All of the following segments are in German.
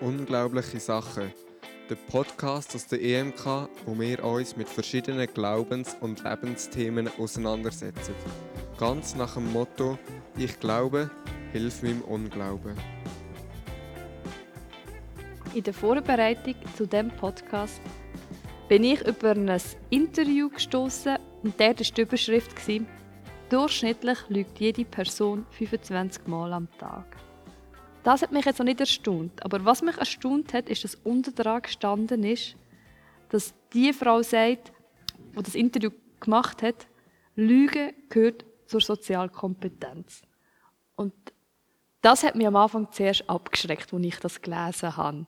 Unglaubliche Sachen. Der Podcast aus der EMK, wo wir uns mit verschiedenen Glaubens- und Lebensthemen auseinandersetzen. Ganz nach dem Motto: Ich glaube, hilf meinem Unglauben. In der Vorbereitung zu dem Podcast bin ich über ein Interview gestoßen und der war die Überschrift Durchschnittlich lügt jede Person 25 Mal am Tag. Das hat mich jetzt noch nicht erstaunt. Aber was mich erstaunt hat, ist, dass unter dran gestanden ist, dass die Frau sagt, die das Interview gemacht hat, Lüge gehört zur Sozialkompetenz. Und das hat mich am Anfang zuerst abgeschreckt, als ich das gelesen habe.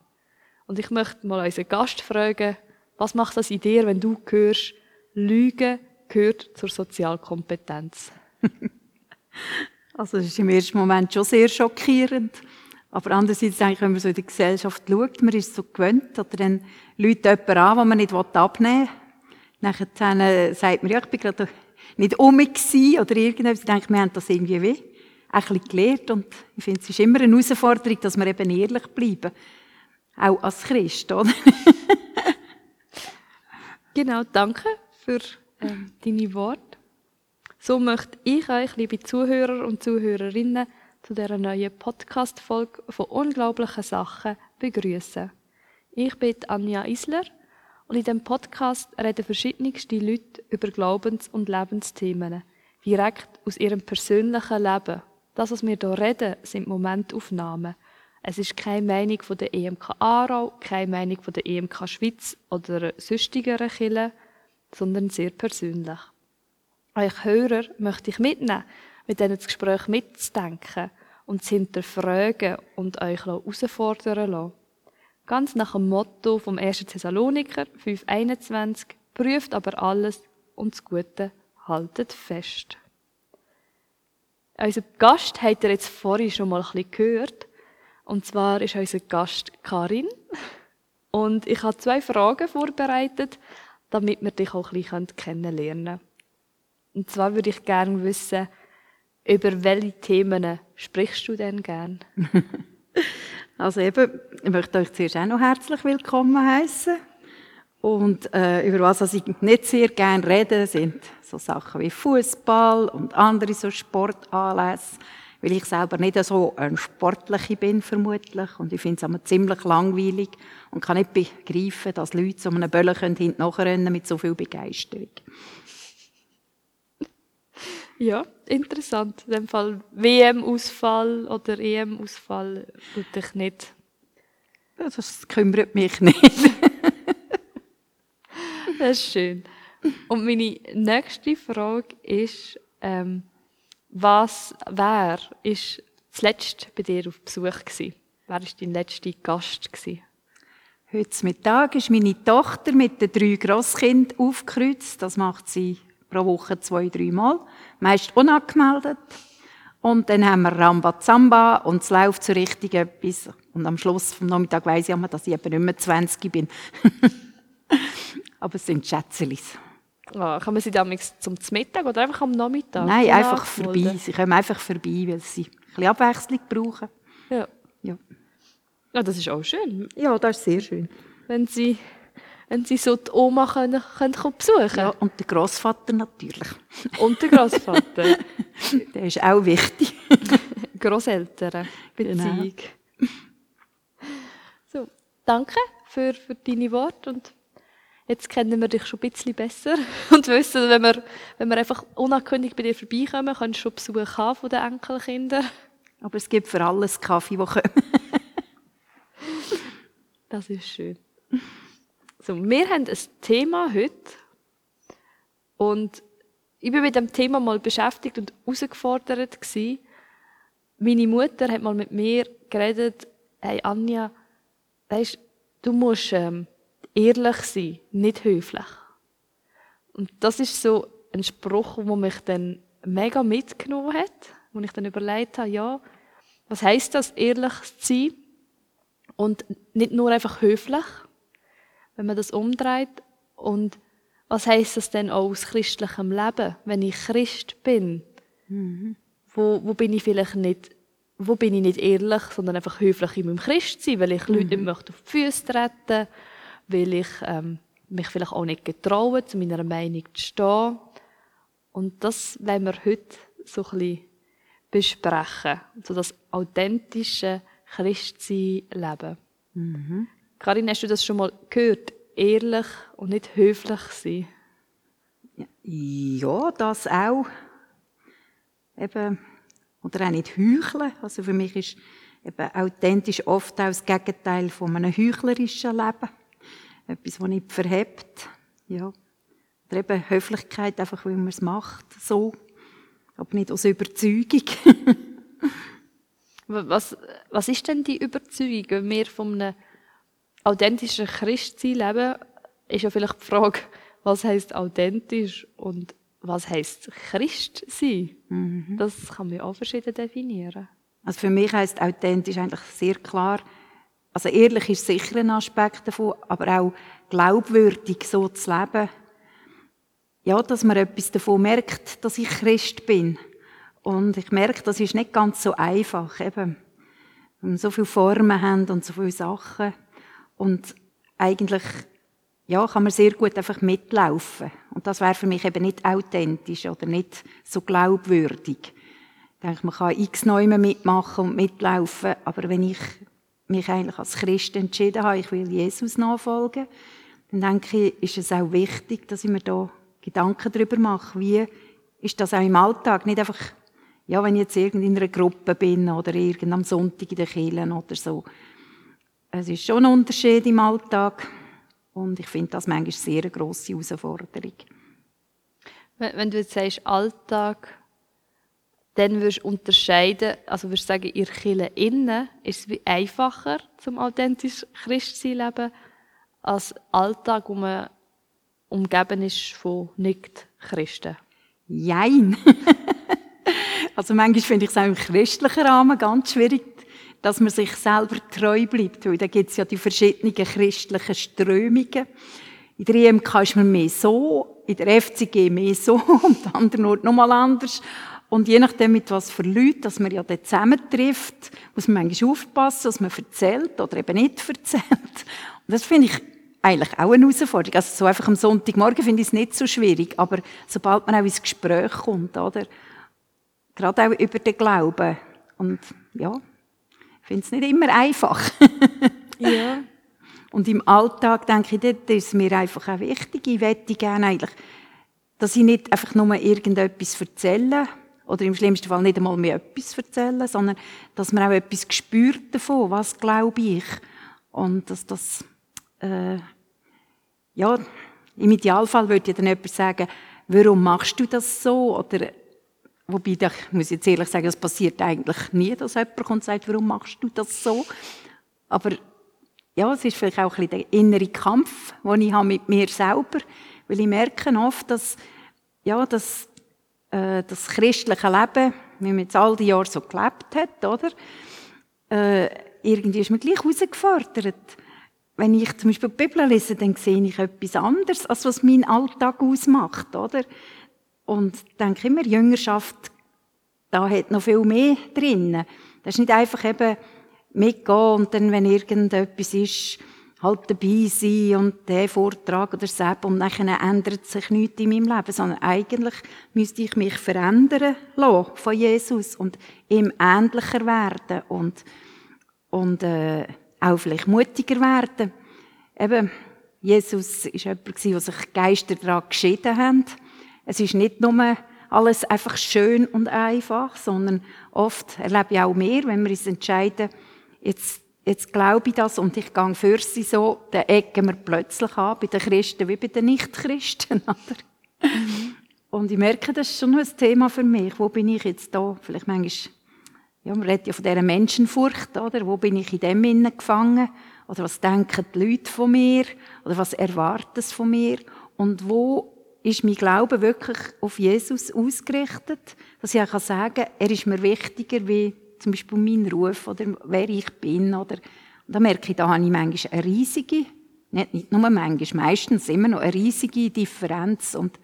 Und ich möchte mal unseren Gast fragen, was macht das in dir, wenn du hörst, Lüge gehört zur Sozialkompetenz? also das ist im ersten Moment schon sehr schockierend. Aber andererseits denke ich, wenn man so in die Gesellschaft schaut, man ist so gewöhnt, oder dann Leute jemand an, den man nicht abnehmen will. Nachher sagt man, ja, ich bin gerade nicht um mich oder irgendetwas. Ich denke, wir haben das irgendwie wie ein bisschen gelernt. Und ich finde, es ist immer eine Herausforderung, dass wir eben ehrlich bleiben. Auch als Christ, oder? genau, danke für ähm, deine Worte. So möchte ich euch, liebe Zuhörer und Zuhörerinnen, dieser neuen Podcast-Folge von unglaublichen Sachen begrüßen. Ich bin Anja Isler und in diesem Podcast reden verschiedenste Leute über Glaubens- und Lebensthemen, direkt aus ihrem persönlichen Leben. Das, was wir hier reden, sind Momentaufnahmen. Es ist keine Meinung von der EMK Aarau, keine Meinung von der EMK Schweiz oder sonstigeren Kirchen, sondern sehr persönlich. Euch Hörer möchte ich mitnehmen mit denen das Gespräch mitzudenken und zu hinterfragen und euch herausfordern lassen. Ganz nach dem Motto vom 1. Thessaloniker 5,21 prüft aber alles und das Gute haltet fest. Unser Gast habt ihr jetzt vorhin schon mal ein bisschen gehört. Und zwar ist unser Gast Karin. Und ich habe zwei Fragen vorbereitet, damit wir dich auch ein bisschen kennenlernen können. Und zwar würde ich gerne wissen, über welche Themen sprichst du denn gern? also eben, ich möchte euch zuerst auch noch herzlich willkommen heißen. Und äh, über was ich nicht sehr gerne rede, sind so Sachen wie Fußball und andere so Sportanlässe, weil ich selber nicht so ein Sportliche bin vermutlich und ich finde es immer ziemlich langweilig und kann nicht begreifen, dass Leute so einem Böllen hinten nachrennen mit so viel Begeisterung. Ja, interessant. In dem Fall WM-Ausfall oder EM-Ausfall tut dich nicht. Das kümmert mich nicht. das ist schön. Und meine nächste Frage ist, ähm, was, wer ist zuletzt bei dir auf Besuch gewesen? Wer war dein letzter Gast gewesen? Heute Mittag ist meine Tochter mit den drei Grosskindern aufgekreuzt. Das macht sie pro Woche zwei, drei Mal. Meist unangemeldet. Und dann haben wir Rambazamba und es läuft so richtig etwas. Und am Schluss vom Nachmittag weiss ich immer, dass ich eben nicht mehr 20 bin. Aber es sind Schätzelis. Ah, kann man sie damals zum Mittag oder einfach am Nachmittag? Nein, einfach vorbei. Sie kommen einfach vorbei, weil sie ein bisschen Abwechslung brauchen. Ja. ja. Ja, das ist auch schön. Ja, das ist sehr schön. Wenn sie wenn sie so die Oma können, können besuchen Ja, und der Großvater natürlich. Und der Großvater. der ist auch wichtig. Großeltern Beziehung. Genau. So, danke für, für deine Worte und jetzt kennen wir dich schon ein bisschen besser und wissen, wenn wir, wenn wir einfach unangekündigt bei dir vorbeikommen, kannst du schon Besuch haben von den Enkelkindern. Aber es gibt für alles Kaffee, die kommen. das ist schön. So, wir haben ein Thema heute und ich bin mit dem Thema mal beschäftigt und herausgefordert gewesen. Meine Mutter hat mal mit mir geredet, hey Anja, weißt, du musst ähm, ehrlich sein, nicht höflich. Und das ist so ein Spruch, wo mich dann mega mitgenommen hat, wo ich dann überlegt habe, ja, was heißt das, ehrlich zu sein? Und nicht nur einfach höflich, wenn man das umdreht. Und was heißt das denn auch aus christlichem Leben, wenn ich Christ bin? Mhm. Wo, wo bin ich vielleicht nicht, wo bin ich nicht ehrlich, sondern einfach höflich in meinem Christsein, weil ich Leute nicht möchte auf die Füße treten, weil ich ähm, mich vielleicht auch nicht getraue, zu meiner Meinung zu stehen. Und das wollen wir heute so ein bisschen besprechen. So das authentische Christsein leben. Mhm. Karin, hast du das schon mal gehört? Ehrlich und nicht höflich sein? Ja, das auch. Eben, oder auch nicht heucheln. Also für mich ist eben authentisch oft auch das Gegenteil von einem heuchlerischen Leben. Etwas, das nicht verhebt. Ja. Oder eben Höflichkeit, einfach weil man es macht, so. Aber nicht aus Überzeugung. was, was ist denn die Überzeugung? Wenn wir von einem authentischen Christsein leben, ist ja vielleicht die Frage, was heißt authentisch und was heißt Christ sein? Mhm. Das kann man auch verschieden definieren. Also für mich heißt authentisch eigentlich sehr klar, also ehrlich ist sicher ein Aspekt davon, aber auch glaubwürdig so zu leben. Ja, dass man etwas davon merkt, dass ich Christ bin. Und ich merke, das ist nicht ganz so einfach, eben. Wenn wir so viele Formen haben und so viele Sachen. Und eigentlich, ja, kann man sehr gut einfach mitlaufen. Und das wäre für mich eben nicht authentisch oder nicht so glaubwürdig. Ich denke, man kann x Neume mitmachen und mitlaufen, aber wenn ich mich eigentlich als Christ entschieden habe, ich will Jesus nachfolgen, dann denke ich, ist es auch wichtig, dass ich mir da Gedanken darüber mache, wie ist das auch im Alltag, nicht einfach, ja, wenn ich jetzt in einer Gruppe bin oder irgend am Sonntag in den Kirchen oder so. Es ist schon ein Unterschied im Alltag und ich finde das manchmal sehr eine grosse Herausforderung. Wenn du jetzt sagst Alltag, dann würdest du unterscheiden, also würdest du sagen, ihr Kirche innen ist es einfacher zum authentisch Christsein leben, als Alltag, wo man umgeben ist von Nicht-Christen? Jein. also manchmal finde ich es auch im christlichen Rahmen ganz schwierig, dass man sich selber treu bleibt, weil da gibt es ja die verschiedenen christlichen Strömungen. In der EMK ist man mehr so, in der FCG mehr so und an anderen Orten nochmal anders. Und je nachdem, mit was für Leuten, dass man ja dort zusammentrifft, muss man manchmal aufpassen, was man erzählt oder eben nicht erzählt. Und das finde ich eigentlich auch eine Herausforderung. Also so einfach am Sonntagmorgen finde ich es nicht so schwierig, aber sobald man auch ins Gespräch kommt, oder? Gerade auch über den Glauben. Und ja, ich finde es nicht immer einfach. ja. Und im Alltag denke ich, dort ist mir einfach auch wichtig. Ich möchte gerne eigentlich, dass ich nicht einfach nur irgendetwas erzähle, oder im schlimmsten Fall nicht einmal mehr etwas erzählen, sondern dass man auch etwas spürt davon, was glaube ich. Und dass das, äh, ja, im Idealfall würde ja dann jemand sagen, warum machst du das so? Oder, wobei, ich muss jetzt ehrlich sagen, das passiert eigentlich nie, dass jemand kommt und sagt, warum machst du das so? Aber, ja, es ist vielleicht auch ein bisschen der innere Kampf, den ich habe mit mir selber, weil ich merke oft, dass, ja, dass äh, das christliche Leben, wie man jetzt all die Jahre so gelebt hat, oder? Äh, irgendwie ist man gleich herausgefordert. Wenn ich zum Beispiel die Bibel lese, dann sehe ich etwas anderes, als was mein Alltag ausmacht, oder? Und denke immer, Jüngerschaft, da hat noch viel mehr drin. Das ist nicht einfach eben mitgehen und dann, wenn irgendetwas ist, halt dabei sein und der Vortrag oder Sepp und nachher ändert sich nichts in meinem Leben, sondern eigentlich müsste ich mich verändern lassen von Jesus und ihm ähnlicher werden und, und äh, auch vielleicht mutiger werden. Eben, Jesus ist jemand wo sich Geister daran geschieden haben. Es ist nicht nur alles einfach schön und einfach, sondern oft erlebe ich auch mehr, wenn wir uns entscheiden, jetzt jetzt glaube ich das und ich gehe für sie so, dann ecken wir plötzlich an, bei den Christen wie bei den Nichtchristen. Mhm. Und ich merke, das ist schon ein Thema für mich. Wo bin ich jetzt da? Vielleicht manchmal, ja, man redet ja von dieser Menschenfurcht, oder? Wo bin ich in dem innen gefangen? Oder was denken die Leute von mir? Oder was erwarten sie von mir? Und wo ist mein Glaube wirklich auf Jesus ausgerichtet? Dass ich auch sagen kann, er ist mir wichtiger wie zum Beispiel mein Ruf oder wer ich bin. Oder, und da merke ich, da habe ich manchmal eine riesige, nicht, nicht nur manchmal, meistens immer noch eine riesige Differenz. Und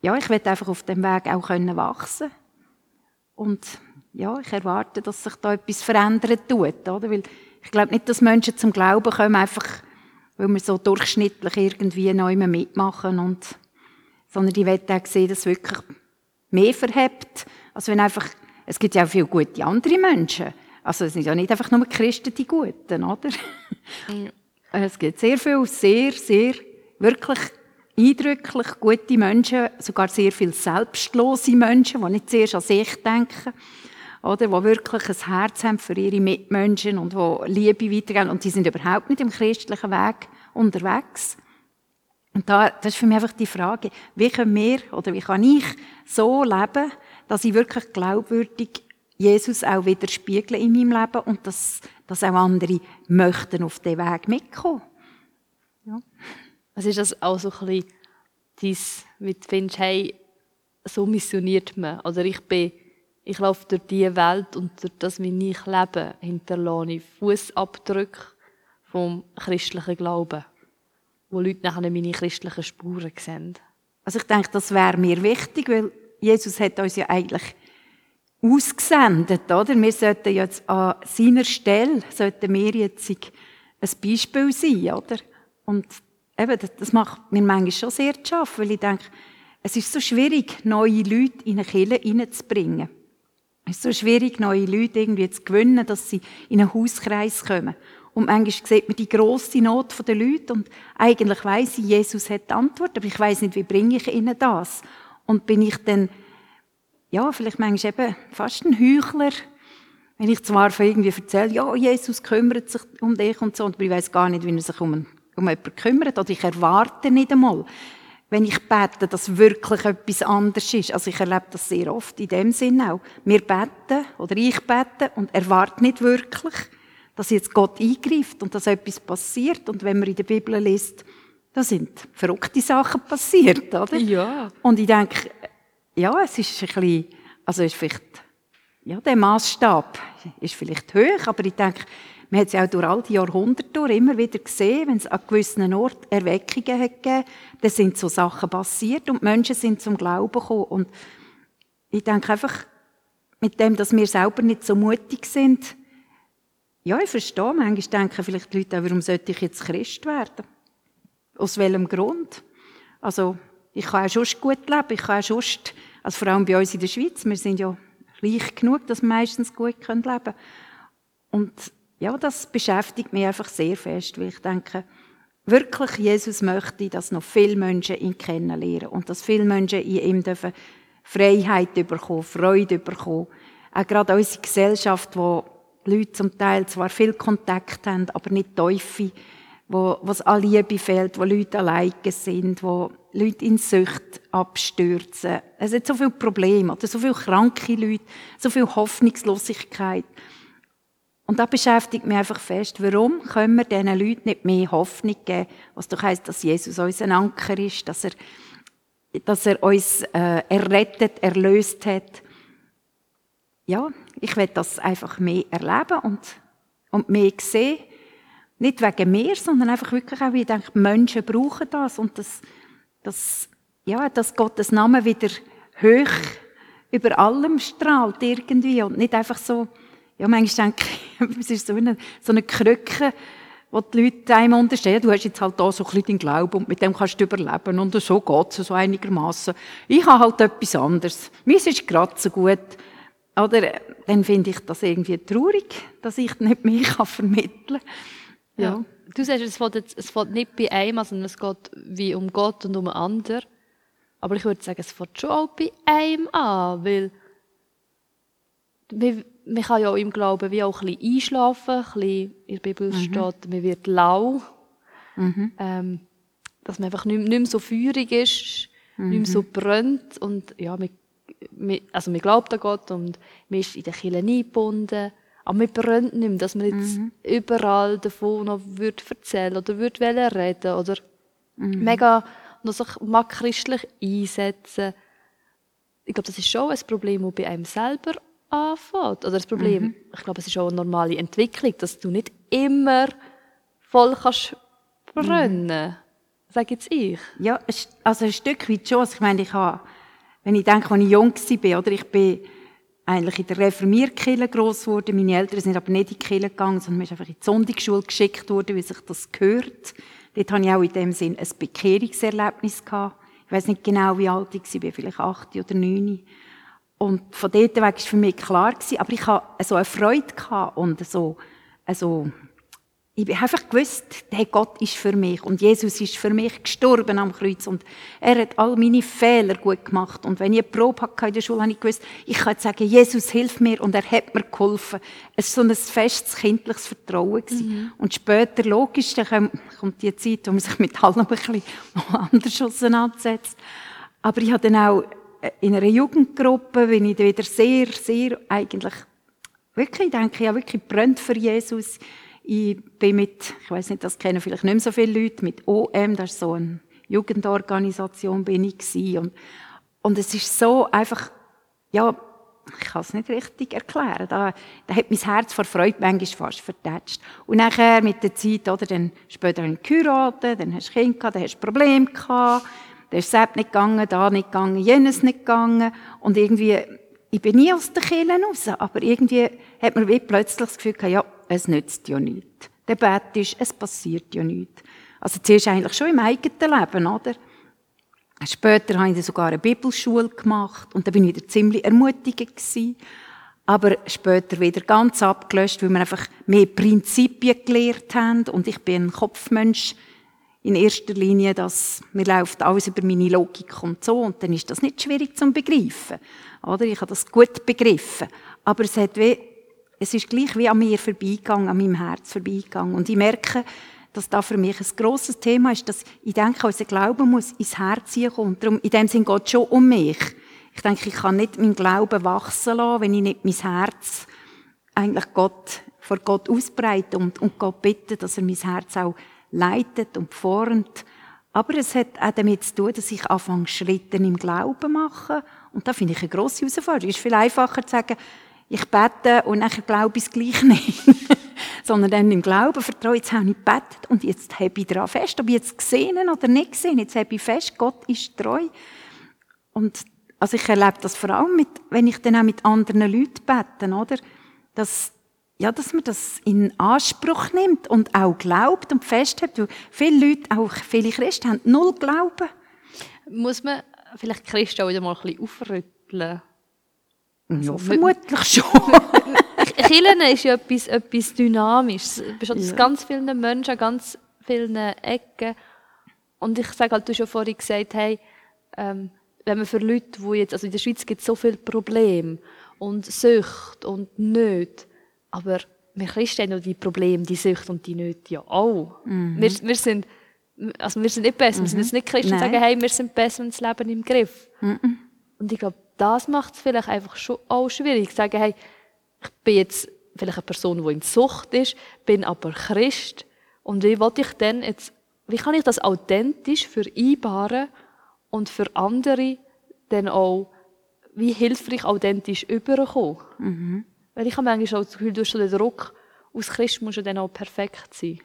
ja, ich werde einfach auf dem Weg auch können wachsen Und ja, ich erwarte, dass sich da etwas verändern tut, oder? Weil ich glaube nicht, dass Menschen zum Glauben kommen, einfach, weil wir so durchschnittlich irgendwie neu mitmachen und, sondern die wollen auch sehen, dass es wirklich mehr verhebt. Also wenn einfach, es gibt ja auch viele gute andere Menschen. Also es sind ja nicht einfach nur Christen die Guten, oder? Ja. Es gibt sehr viele, sehr, sehr, wirklich eindrücklich gute Menschen, sogar sehr viele selbstlose Menschen, die nicht zuerst an sich denken, oder, die wirklich ein Herz haben für ihre Mitmenschen und die Liebe weitergeben. Und die sind überhaupt nicht im christlichen Weg unterwegs. Und da, das ist für mich einfach die Frage, wie können wir oder wie kann ich so leben, dass ich wirklich glaubwürdig Jesus auch widerspiegle in meinem Leben und dass, dass auch andere möchten auf den Weg mitkommen. Ja. Also ist das auch so ein bisschen dies, wie du findest, hey, so missioniert man. Oder ich bin, ich laufe durch diese Welt und durch das, wie ich lebe, hinterlasse ich Fußabdrücke vom christlichen Glauben, wo Leute nachher meine christlichen Spuren sehen. Also ich denke, das wäre mir wichtig, weil Jesus hat uns ja eigentlich ausgesendet, oder? Wir sollten jetzt an seiner Stelle, sollten wir jetzt ein Beispiel sein, oder? Und eben, das macht mir manchmal schon sehr zu schaffen, weil ich denke, es ist so schwierig, neue Leute in eine Kirche reinzubringen. Es ist so schwierig, neue Leute irgendwie zu gewinnen, dass sie in einen Hauskreis kommen. Und manchmal sieht man die grosse Not der Leute und eigentlich weiss ich, Jesus hat die Antwort, aber ich weiss nicht, wie bringe ich ihnen das? Und bin ich dann ja, vielleicht manchmal eben fast ein Heuchler, wenn ich zwar von irgendwie erzähle, ja, Jesus kümmert sich um dich und so, aber ich weiß gar nicht, wie er sich um, um jemanden kümmert, oder ich erwarte nicht einmal, wenn ich bete, dass wirklich etwas anderes ist. Also ich erlebe das sehr oft in dem Sinn auch. Wir beten, oder ich bete, und erwarte nicht wirklich, dass jetzt Gott eingreift und dass etwas passiert. Und wenn man in der Bibel liest, da sind verrückte Sachen passiert, oder? Ja. Und ich denke, ja, es ist ein bisschen, also ist vielleicht, ja, der Maßstab ist vielleicht hoch, aber ich denke, man hat es auch durch all die Jahrhunderte immer wieder gesehen, wenn es an gewissen Orten Erweckungen hat gegeben, dann sind so Sachen passiert und Menschen sind zum Glauben gekommen. Und ich denke einfach, mit dem, dass wir selber nicht so mutig sind, ja, ich verstehe, manchmal denken vielleicht die Leute auch, warum sollte ich jetzt Christ werden? Aus welchem Grund? Also, ich kann auch sonst gut leben, ich kann auch sonst also vor allem bei uns in der Schweiz, wir sind ja reich genug, dass wir meistens gut leben können. Und ja, das beschäftigt mich einfach sehr fest, weil ich denke, wirklich Jesus möchte, dass noch viele Menschen ihn kennenlernen und dass viele Menschen in ihm dürfen Freiheit bekommen, Freude bekommen. Auch gerade unsere Gesellschaft, wo Leute zum Teil zwar viel Kontakt haben, aber nicht Teufel, wo, es an Liebe fehlt, wo Leute alleine sind, wo Leute in Sucht abstürzen. Es hat so viele Probleme, oder so viele kranke Leute, so viel Hoffnungslosigkeit. Und da beschäftigt mich einfach fest, warum können wir diesen Leuten nicht mehr Hoffnung geben, was doch heisst, dass Jesus unser Anker ist, dass er, dass er uns äh, errettet, erlöst hat. Ja, ich will das einfach mehr erleben und, und mehr sehen. Nicht wegen mir, sondern einfach wirklich auch, wie ich denke, Menschen brauchen das und das, dass, ja, dass Gottes Name wieder hoch über allem strahlt irgendwie und nicht einfach so, ja, manchmal denke ich, es ist so eine, so eine Krücke, wo die Leute einem unterstehen, du hast jetzt halt da so ein bisschen den Glauben und mit dem kannst du überleben und so geht es so einigermaßen. Ich habe halt etwas anderes. Mir ist gerade so gut. Oder dann finde ich das irgendwie traurig, dass ich nicht mehr vermitteln kann. Ja. ja. Du sagst, es fällt, jetzt, es fällt nicht bei einem, sondern es geht wie um Gott und um einen anderen. Aber ich würde sagen, es fällt schon auch bei einem an, weil man, man kann ja auch im Glauben wie auch ein bisschen einschlafen, ein bisschen, in der Bibel mhm. steht, man wird lau, mhm. ähm, dass man einfach nicht, nicht mehr so feurig ist, mhm. nicht mehr so brennt und ja, man, man, also man glaubt an Gott und man ist in der Kirche eingebunden aber wir brennt nicht mehr, dass man jetzt mhm. überall davon noch würde erzählen oder würde reden oder mhm. mega noch sich mal christlich einsetzen. Ich glaube, das ist schon ein Problem, das bei einem selber anfängt. Oder das Problem, mhm. ich glaube, es ist auch eine normale Entwicklung, dass du nicht immer voll kannst brennen. Mhm. Sag jetzt ich. Ja, also ein Stück weit schon. Also ich meine, ich habe, wenn ich denke, als ich jung war, oder ich bin eigentlich in der Reformierkirche gross geworden. Meine Eltern sind aber nicht in die Kirche gegangen, sondern mir ist einfach in die Sonntagsschule geschickt worden, wie sich das gehört. Dort hatte ich auch in dem Sinn ein Bekehrungserlebnis gehabt. Ich weiß nicht genau, wie alt ich war, vielleicht acht oder neun. Und von dort weg war für mich klar gewesen, aber ich hatte so eine Freude gehabt und so, also, ich habe einfach gewusst, der Gott ist für mich und Jesus ist für mich gestorben am Kreuz und er hat all meine Fehler gut gemacht und wenn ich eine Probe hatte in der Schule, habe ich gewusst, ich kann sagen, Jesus hilft mir und er hat mir geholfen. Es war so ein festes kindliches Vertrauen mhm. und später logisch, dann kommt die Zeit, wo man sich mit allem ein bisschen anders auseinandersetzt. Aber ich habe dann auch in einer Jugendgruppe bin ich wieder sehr, sehr eigentlich wirklich, ich denke, habe wirklich brennt für Jesus. Ich bin mit, ich weiß nicht, das kennen vielleicht nicht mehr so viele Leute, mit OM, das ist so eine Jugendorganisation, bin ich gewesen. Und, und es ist so einfach, ja, ich kann es nicht richtig erklären. Da, da hat mein Herz vor Freude manchmal fast vertätscht. Und nachher mit der Zeit, oder, dann später habe ich dann hast du Kinder gehabt, dann hast du Probleme gehabt, dann ist es nicht gegangen, da nicht gegangen, jenes nicht gegangen. Und irgendwie, ich bin nie aus der Kirche raus, aber irgendwie hat man wie plötzlich das Gefühl gehabt, ja, es nützt ja nichts. Der Bett ist, es passiert ja nichts. Also zuerst eigentlich schon im eigenen Leben, oder? Später habe ich sogar eine Bibelschule gemacht und da bin ich wieder ziemlich ermutigend gewesen. Aber später wieder ganz abgelöscht, weil wir einfach mehr Prinzipien gelernt haben und ich bin ein Kopfmensch in erster Linie, dass mir läuft alles über meine Logik und so und dann ist das nicht schwierig zu begreifen, oder? Ich habe das gut begriffen, aber es hat wie, es ist gleich wie an mir vorbeigegangen, an meinem Herz vorbeigegangen und ich merke, dass da für mich ein grosses Thema ist, dass ich denke, unser Glauben muss ins Herz kommen. Und darum, in dem Sinn geht schon um mich. Ich denke, ich kann nicht meinen Glauben wachsen lassen, wenn ich nicht mein Herz eigentlich Gott, vor Gott ausbreite und, und Gott bitte, dass er mein Herz auch leitet und formt. Aber es hat auch damit zu tun, dass ich anfange, Schritte im Glauben machen. Und da finde ich eine grosse Herausforderung. Es ist viel einfacher zu sagen, ich bete und nachher glaube ich es gleich nicht. Sondern dann im Glauben vertraue, jetzt habe ich gebetet und jetzt habe ich daran fest, ob ich jetzt gesehen oder nicht gesehen, jetzt habe ich fest, Gott ist treu. Und also ich erlebe das vor allem, mit, wenn ich dann auch mit anderen Leuten bete, oder? Dass ja, dass man das in Anspruch nimmt und auch glaubt und festhält. Weil viele Leute, auch viele Christen, haben null Glauben. Muss man vielleicht Christen auch wieder mal ein bisschen aufrütteln? Also, ja, vermutlich schon. Killen ist ja etwas, etwas Dynamisches. Du bist ja. ganz vielen Menschen, ganz vielen Ecken. Und ich sage halt, du hast ja vorhin gesagt, hey, ähm, wenn man für Leute, die jetzt, also in der Schweiz gibt es so viele Probleme und Sucht und Nöte, aber wir Christen haben die Probleme, die Sucht und die Nöte ja auch. Mhm. Wir, wir, sind, also wir sind nicht besser. Mhm. Wir sind jetzt nicht Christen und sagen, hey, wir sind besser und das Leben im Griff. Mhm. Und ich glaube, das macht es vielleicht einfach schon auch schwierig. Sagen, hey, ich bin jetzt vielleicht eine Person, die in Sucht ist, bin aber Christ. Und wie will ich denn jetzt, wie kann ich das authentisch vereinbaren und für andere dann auch wie hilfreich authentisch überkommen? Mhm. Weil ich habe manchmal auch das Gefühl, du hast den Druck, als Christ musst du dann auch perfekt sein.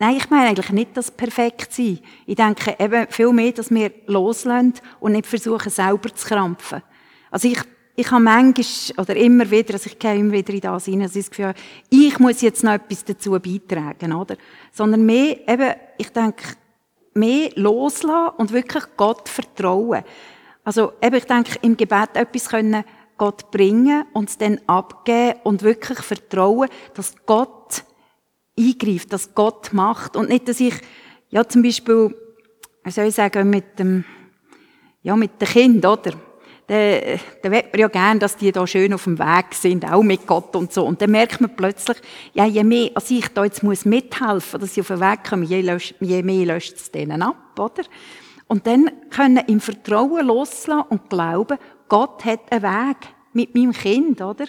Nein, ich meine eigentlich nicht das perfekt sein. Ich denke eben viel mehr, dass wir loslassen und nicht versuchen, selber zu krampfen. Also ich, ich habe manchmal, oder immer wieder, also ich gehe immer wieder in das hinein, also das Gefühl, ich muss jetzt noch etwas dazu beitragen, oder? Sondern mehr, eben, ich denke, mehr loslassen und wirklich Gott vertrauen. Also eben, ich denke, im Gebet etwas können Gott bringen und es dann abgeben und wirklich vertrauen, dass Gott eingreift, dass Gott macht und nicht, dass ich, ja, zum Beispiel, wie soll ich sagen, mit dem, ja, mit dem Kind, oder? dann, dann will man ja gerne, dass die da schön auf dem Weg sind, auch mit Gott und so. Und dann merkt man plötzlich, ja, je mehr, als ich da jetzt muss mithelfen, dass sie auf den Weg kommen, je, löscht, je mehr löscht es denen ab, oder? Und dann können im Vertrauen loslassen und glauben, Gott hat einen Weg mit meinem Kind, oder?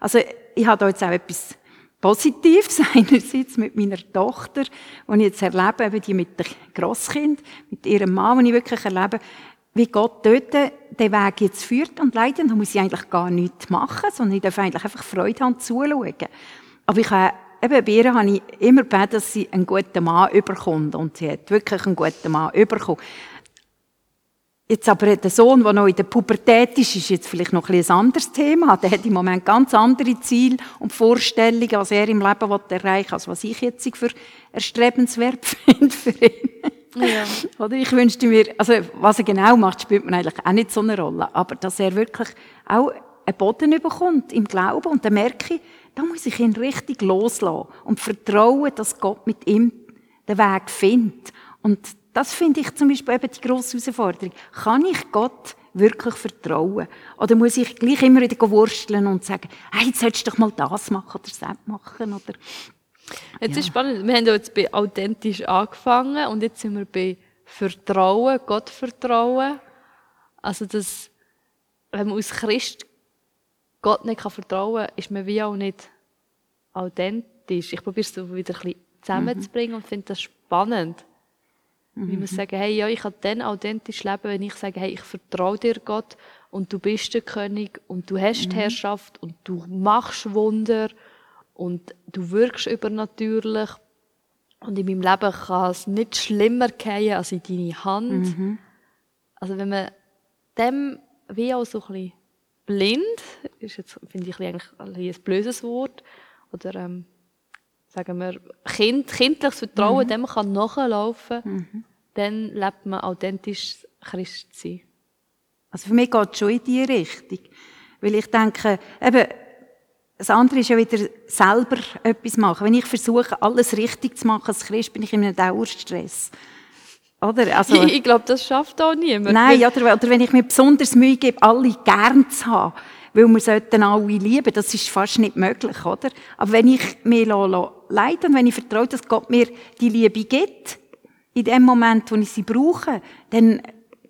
Also, ich habe da jetzt auch etwas Positives einerseits mit meiner Tochter, die ich jetzt erlebe, eben die mit dem Grosskind, mit ihrem Mann, die ich wirklich erlebe, wie Gott dort den Weg jetzt führt und leitet. Da muss ich eigentlich gar nichts machen, sondern ich darf eigentlich einfach Freude haben, zuschauen. Aber ich habe, eben bei ihr habe ich immer gebeten, dass sie einen guten Mann überkommt. Und sie hat wirklich einen guten Mann überkommen. Jetzt aber der Sohn, der noch in der Pubertät ist, ist jetzt vielleicht noch ein, ein anderes Thema. Der hat im Moment ganz andere Ziele und Vorstellungen, was er im Leben erreichen will, als was ich jetzt für erstrebenswert finde für ihn. Ja. Oder ich wünschte mir, also was er genau macht, spielt mir eigentlich auch nicht so eine Rolle. Aber dass er wirklich auch einen Boden bekommt im Glauben und dann merke ich, da muss ich ihn richtig loslassen und vertrauen, dass Gott mit ihm den Weg findet. Und das finde ich zum Beispiel eben die grosse Herausforderung. Kann ich Gott wirklich vertrauen? Oder muss ich gleich immer wieder wursteln und sagen, hey, jetzt solltest du doch mal das machen oder das machen? Oder Jetzt ja. ist spannend. Wir haben jetzt bei authentisch angefangen und jetzt sind wir bei Vertrauen, Gott vertrauen. Also, dass, wenn man als Christ Gott nicht vertrauen kann, ist man wie auch nicht authentisch. Ich probiere es wieder ein bisschen zusammenzubringen mhm. und finde das spannend. Mhm. Ich muss sagen, hey, ja, ich kann dann authentisch leben, wenn ich sage, hey, ich vertraue dir Gott und du bist der König und du hast mhm. die Herrschaft und du machst Wunder und du wirkst übernatürlich und in meinem Leben kann es nicht schlimmer gehen als in deine Hand. Mhm. Also wenn man dem wie auch so ein bisschen blind, ist jetzt, finde ich eigentlich ein, ein blödes Wort, oder ähm, sagen wir, kind, kindliches Vertrauen, mhm. dem kann nachlaufen, mhm. dann lebt man authentisch Christ sein. Also für mich geht es schon in diese Richtung. Weil ich denke, eben, das andere ist ja wieder selber etwas machen. Wenn ich versuche, alles richtig zu machen als Christ, bin ich in einem Dauerstress. Oder? Also, ich, ich glaube, das schafft auch niemand. Nein, oder, oder wenn ich mir besonders Mühe gebe, alle gern zu haben, weil wir sollten alle lieben, das ist fast nicht möglich, oder? Aber wenn ich mir leite und wenn ich vertraue, dass Gott mir die Liebe gibt, in dem Moment, wo ich sie brauche, dann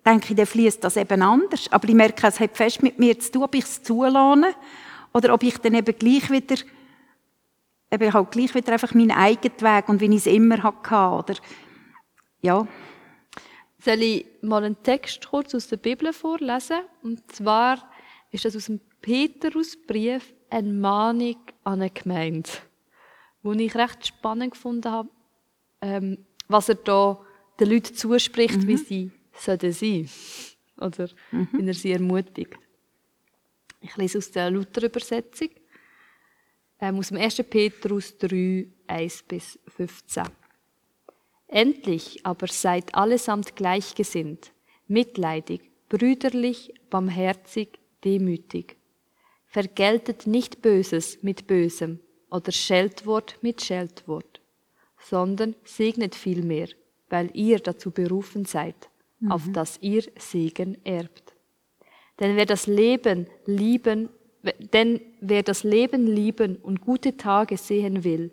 denke ich, dann fließt das eben anders. Aber ich merke, es hat fest mit mir zu tun, ob ich es zulasse oder ob ich dann eben gleich wieder, eben halt gleich wieder einfach meinen eigenen Weg und wie ich es immer hatte, oder, ja. Soll ich mal einen Text kurz aus der Bibel vorlesen? Und zwar ist das aus dem Petrusbrief eine Mahnung an eine Gemeinde, wo ich recht spannend gefunden habe, ähm, was er da den Leuten zuspricht, mhm. wie sie sollten sein oder mhm. wie er sie ermutigt. Ich lese aus der Luther-Übersetzung, ähm, aus dem 1. Petrus 3, 1 bis 15. Endlich aber seid allesamt gleichgesinnt, mitleidig, brüderlich, barmherzig, demütig. Vergeltet nicht Böses mit Bösem oder Scheltwort mit Scheltwort, sondern segnet vielmehr, weil ihr dazu berufen seid, mhm. auf dass ihr Segen erbt. Denn wer das Leben lieben, denn wer das Leben lieben und gute Tage sehen will,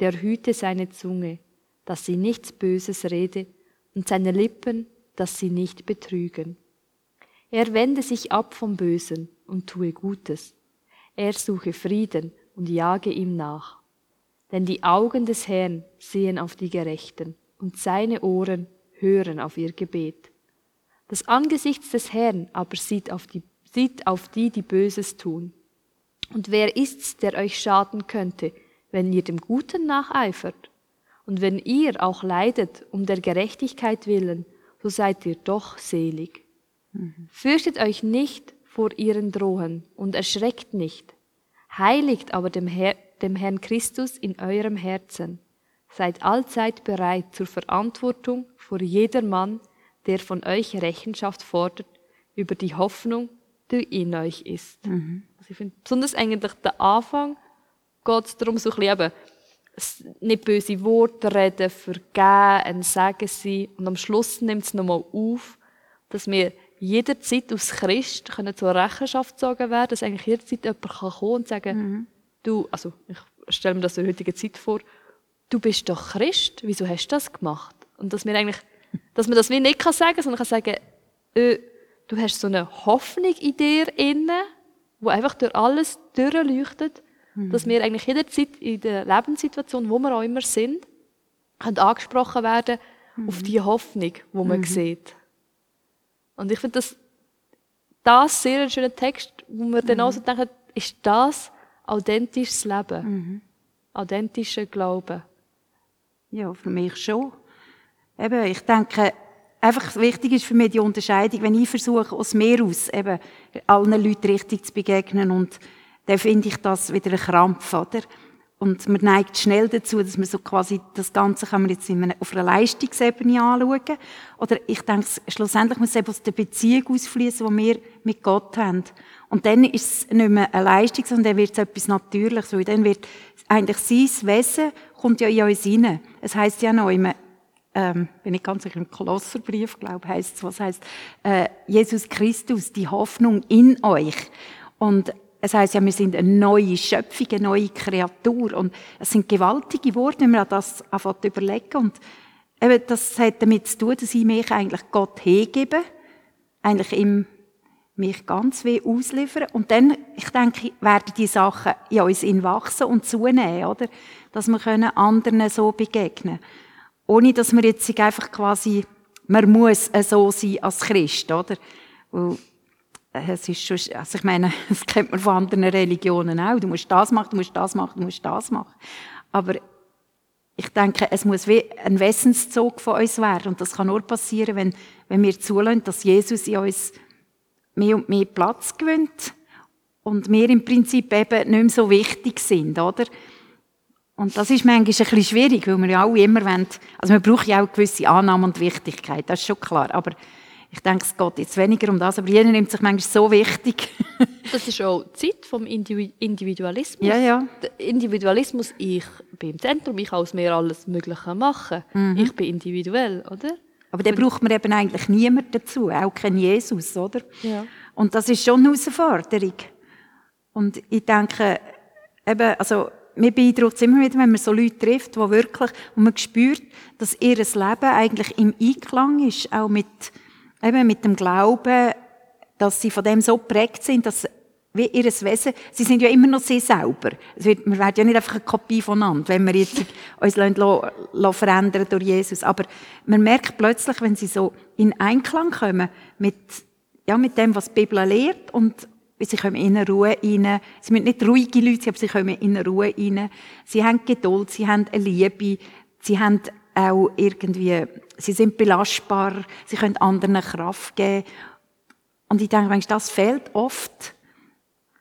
der hüte seine Zunge, dass sie nichts Böses rede, und seine Lippen, dass sie nicht betrügen. Er wende sich ab vom Bösen und tue Gutes. Er suche Frieden und jage ihm nach. Denn die Augen des Herrn sehen auf die Gerechten, und seine Ohren hören auf ihr Gebet. Das Angesicht des Herrn aber sieht auf die, sieht auf die, die Böses tun. Und wer ist's, der euch schaden könnte, wenn ihr dem Guten nacheifert? Und wenn ihr auch leidet um der Gerechtigkeit willen, so seid ihr doch selig. Mhm. Fürchtet euch nicht vor ihren Drohen und erschreckt nicht. Heiligt aber dem, Herr, dem Herrn Christus in eurem Herzen. Seid allzeit bereit zur Verantwortung vor jedermann, der von euch Rechenschaft fordert über die Hoffnung, die in euch ist. Mhm. Also ich finde besonders eigentlich der Anfang geht es darum, so ein bisschen eben, nicht böse Worte reden, vergeben, ein Segen sein. Und am Schluss nimmt es nochmal auf, dass wir jederzeit aus Christ können zur Rechenschaft gezogen werden, dass eigentlich jederzeit jemand kann kommen und sagen, mhm. du, also ich stelle mir das in der heutigen Zeit vor, du bist doch Christ, wieso hast du das gemacht? Und dass wir eigentlich dass man das wie nicht kann sagen, sondern kann sagen, äh, du hast so eine Hoffnung in dir inne, wo einfach durch alles durchleuchtet, mhm. dass wir eigentlich jederzeit in der Lebenssituation, wo wir auch immer sind, können angesprochen werden mhm. auf die Hoffnung, wo man mhm. sieht. Und ich finde das, das sehr ein schöner Text, wo man dann auch so denkt, ist das authentisches Leben? Mhm. Authentischer Glauben? Ja, für mich schon. Eben, ich denke, einfach wichtig ist für mich die Unterscheidung, wenn ich versuche, aus mir aus eben allen Leuten richtig zu begegnen und dann finde ich das wieder ein Krampf, oder? Und man neigt schnell dazu, dass man so quasi das Ganze kann man jetzt auf einer Leistungsebene anschauen. Oder ich denke, schlussendlich muss es aus der Beziehung ausfließen, die wir mit Gott haben. Und dann ist es nicht mehr eine Leistung, sondern dann wird es etwas Natürliches. Und dann wird eigentlich sein Wesen kommt ja in uns rein. Es heisst ja noch immer, ähm, bin ich ganz sicher im Kolosserbrief, glaube heißt es, was heißt äh, Jesus Christus, die Hoffnung in euch. Und es heißt ja, wir sind eine neue Schöpfung, eine neue Kreatur. Und es sind gewaltige Worte, wenn man an das zu überlegen. Und eben, das hat damit zu tun, dass ich mich eigentlich Gott hegebe, eigentlich ihm mich ganz weh ausliefern. Und dann, ich denke, werden die Sachen in uns wachsen und zunehmen, oder? Dass wir können anderen so begegnen Ohne, dass wir jetzt einfach quasi, man muss so sein als Christ, oder? Und es ist schon, also ich meine, das kennt man von anderen Religionen auch. Du musst das machen, du musst das machen, du musst das machen. Aber ich denke, es muss wie ein Wesenszug von uns werden. Und das kann nur passieren, wenn, wenn wir zulassen, dass Jesus in uns mehr und mehr Platz gewinnt und wir im Prinzip eben nicht mehr so wichtig sind, oder? Und das ist manchmal ein bisschen schwierig, weil wir ja auch immer wollen, also man braucht ja auch gewisse Annahme und Wichtigkeit, das ist schon klar, aber ich denke, es geht jetzt weniger um das, aber jeder nimmt sich manchmal so wichtig. das ist auch die Zeit vom Individualismus. Ja, ja. Der Individualismus, ich bin im Zentrum, ich kann aus mir alles Mögliche machen. Mhm. Ich bin individuell, oder? Aber dann braucht man eben eigentlich niemand dazu, auch kein Jesus, oder? Ja. Und das ist schon eine Herausforderung. Und ich denke, eben, also, mir beeindruckt es immer wieder, wenn man so Leute trifft, die wirklich, wo man spürt, dass ihr Leben eigentlich im Einklang ist, auch mit, eben mit dem Glauben, dass sie von dem so geprägt sind, dass wie ihr Wesen, sie sind ja immer noch sie selber. Es wird, wir werden ja nicht einfach eine Kopie voneinander, wenn wir jetzt uns lassen, lassen verändern durch Jesus. Aber man merkt plötzlich, wenn sie so in Einklang kommen mit, ja, mit dem, was die Bibel lehrt und sie kommen in eine Ruhe rein. Sie sind nicht ruhige Leute, aber sie kommen in eine Ruhe rein. Sie haben Geduld, sie haben eine Liebe, sie haben auch irgendwie, sie sind belastbar, sie können anderen Kraft geben. Und ich denke, das fehlt oft.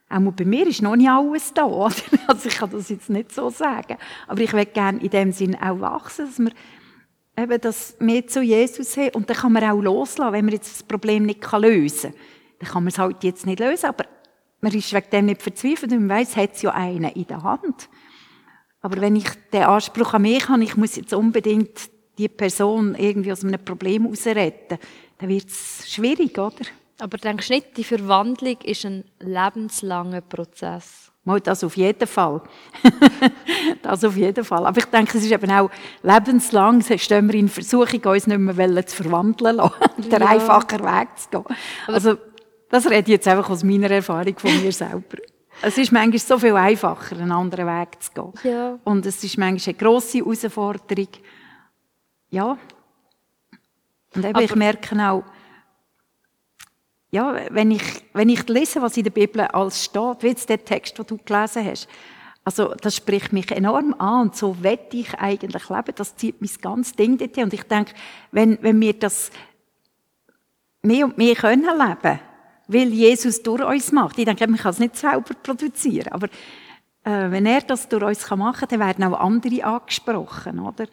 Auch bei mir ist noch nicht alles da. Oder? Also ich kann das jetzt nicht so sagen. Aber ich will gerne in dem Sinn auch wachsen, dass wir eben das mehr zu Jesus haben. Und dann kann man auch loslassen, wenn man jetzt das Problem nicht lösen kann. Dann kann man es halt jetzt nicht lösen, aber man ist wegen dem nicht verzweifelt, weil man es hat ja einen in der Hand. Aber wenn ich den Anspruch an mich habe, ich muss jetzt unbedingt die Person irgendwie aus einem Problem herausretten, dann wird es schwierig, oder? Aber denkst du nicht, die Verwandlung ist ein lebenslanger Prozess? Mal, das auf jeden Fall. das auf jeden Fall. Aber ich denke, es ist eben auch lebenslang, stehen wir in Versuchung, uns nicht mehr zu verwandeln lassen, den ja. einfachen Weg zu gehen. Also, das rede ich jetzt einfach aus meiner Erfahrung von mir selber. Es ist manchmal so viel einfacher, einen anderen Weg zu gehen. Ja. Und es ist manchmal eine grosse Herausforderung. Ja. Und eben, ich merke auch, ja, wenn ich, wenn ich lese, was in der Bibel alles steht, wie jetzt der Text, den du gelesen hast, also, das spricht mich enorm an und so wette ich eigentlich leben. Das zieht mein ganzes Ding dorthin. Und ich denke, wenn, wenn wir das mehr und mehr können leben, weil Jesus durch uns macht. Ich denke, man kann es nicht selber produzieren, aber äh, wenn er das durch uns machen kann, dann werden auch andere angesprochen, oder?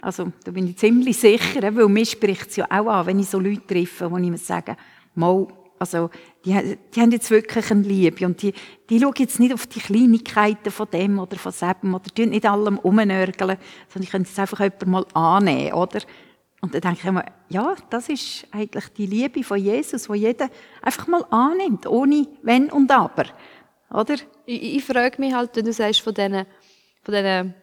Also, da bin ich ziemlich sicher, weil mir spricht es ja auch an, wenn ich so Leute treffe, wo ich mir sage, mal, also, die, die haben jetzt wirklich eine Liebe und die, die schauen jetzt nicht auf die Kleinigkeiten von dem oder von selben oder tun nicht allem umnörgeln, sondern ich könnte es einfach jemand mal annehmen, oder? Und dann denke ich immer, ja, das ist eigentlich die Liebe von Jesus, wo jeder einfach mal annimmt, ohne Wenn und Aber. Oder? Ich, ich frage mich halt, wenn du sagst, von diesen, von diesen,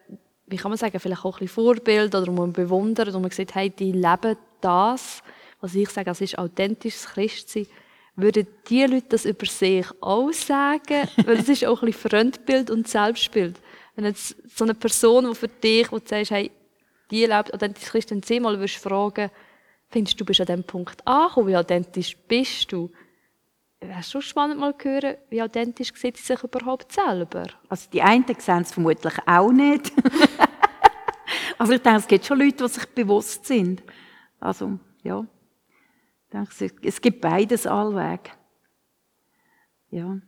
wie kann man sagen, vielleicht auch ein bisschen Vorbild oder man bewundert und man sieht, hey, die leben das, was ich sage, das ist authentisches Christsein. Würden die Leute das über sich auch sagen? Weil das ist auch ein bisschen Fremdbild und Selbstbild. Wenn jetzt so eine Person, die für dich, wo du sagst, hey, die lebt authentisch Christen zehnmal würdest fragen, findest du, bist an dem Punkt angekommen, wie authentisch bist du? Wäre schon spannend mal hören, wie authentisch sieht sie sich überhaupt selber? Also die einen sehen es vermutlich auch nicht. Aber ich denke, es gibt schon Leute, die sich bewusst sind. Also, ja. denke, es gibt beides allweg. Ja.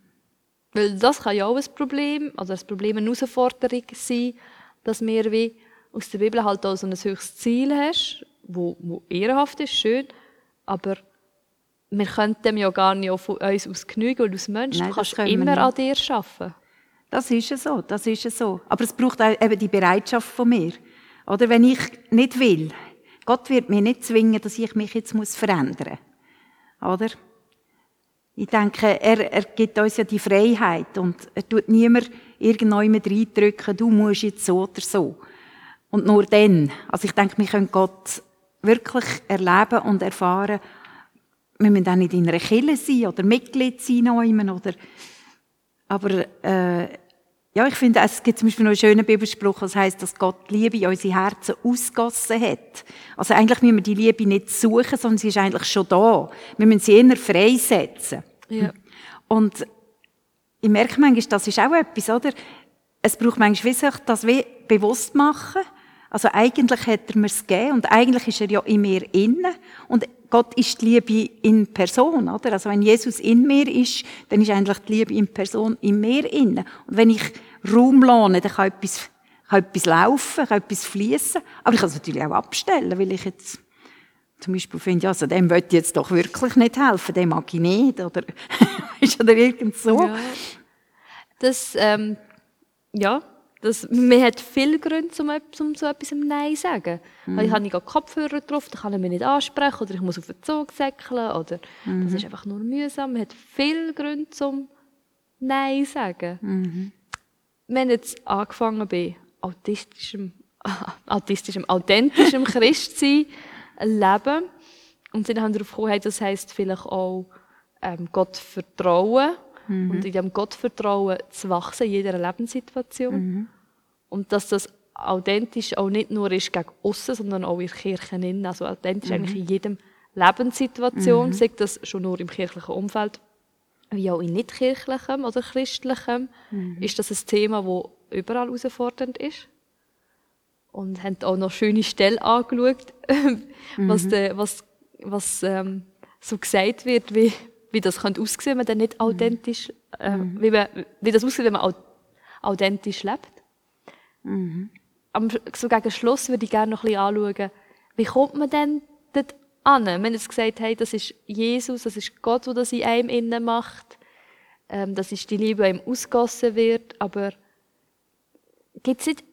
Weil das kann ja auch ein Problem, also ein Problem, eine Herausforderung sein, dass wir wie aus der Bibel halt auch so ein höchstes Ziel hast, wo, wo ehrenhaft ist, schön, aber wir können dem ja gar nicht von uns aus genügen, weil als Mensch Nein, du kannst immer an dir arbeiten. Das ist es so, das ist es so. Aber es braucht auch eben die Bereitschaft von mir. Oder wenn ich nicht will, Gott wird mir nicht zwingen, dass ich mich jetzt muss verändern muss. Oder? Ich denke, er, er gibt uns ja die Freiheit und er tut niemand irgendjemand reindrücken, du musst jetzt so oder so. Und nur dann. Also ich denke, wir können Gott wirklich erleben und erfahren. Wir müssen auch nicht in einer Kirche sein oder Mitglied sein immer, oder aber äh, ja, ich finde, es gibt zum Beispiel noch einen schönen Bibelspruch, das heißt, dass Gott Liebe in unsere Herzen ausgossen hat. Also eigentlich müssen wir die Liebe nicht suchen, sondern sie ist eigentlich schon da. Wir müssen sie eher freisetzen. Ja. Und ich merke manchmal, das ist auch etwas, oder? Es braucht manchmal, wie sich das wie bewusst machen. Also eigentlich hat er mir es gegeben und eigentlich ist er ja in mir innen. Und Gott ist die Liebe in Person, oder? Also wenn Jesus in mir ist, dann ist eigentlich die Liebe in Person in mir innen. Und wenn ich Raum lohne, dann kann etwas, kann etwas laufen, kann etwas fließen. Aber ich kann es natürlich auch abstellen, weil ich jetzt zum Beispiel finde, ja, also dem ich jetzt doch wirklich nicht helfen, dem mag ich nicht, oder, ist oder irgend so. Ja. Das, ähm, ja, das, man hat viele Gründe, um, um so etwas Nein zu sagen. Weil ich habe nicht Kopfhörer drauf, dann kann er mich nicht ansprechen, oder ich muss auf den Zug säckeln, oder das ist einfach nur mühsam. Man hat viele Gründe, um Nein zu sagen. Wir haben jetzt angefangen bei autistischem, autistischem, authentischem Christsein leben. Und dann haben wir darauf gekommen, das heisst vielleicht auch ähm, Gott vertrauen. Und in diesem Gottvertrauen zu wachsen in jeder Lebenssituation. Und dass das authentisch auch nicht nur ist gegen außen, sondern auch in der Kirche innen. Also authentisch eigentlich in jedem Lebenssituation, sei das schon nur im kirchlichen Umfeld, wie auch in nicht kirchlichem oder christlichem, ist das ein Thema, das überall herausfordernd ist. Und haben auch noch schöne Stellen angeschaut, was, de, was, was ähm, so gesagt wird, wie, wie das könnte aussehen, wenn man dann nicht authentisch, äh, wie, man, wie das aussieht, wenn man au authentisch lebt. Am, so gegen Schluss würde ich gerne noch ein bisschen anschauen, wie kommt man denn dort an? Haben jetzt gesagt, hey, das ist Jesus, das ist Gott, der das in einem innen macht. Ähm, das ist die Liebe, die ihm ausgossen wird. Aber gibt es nicht,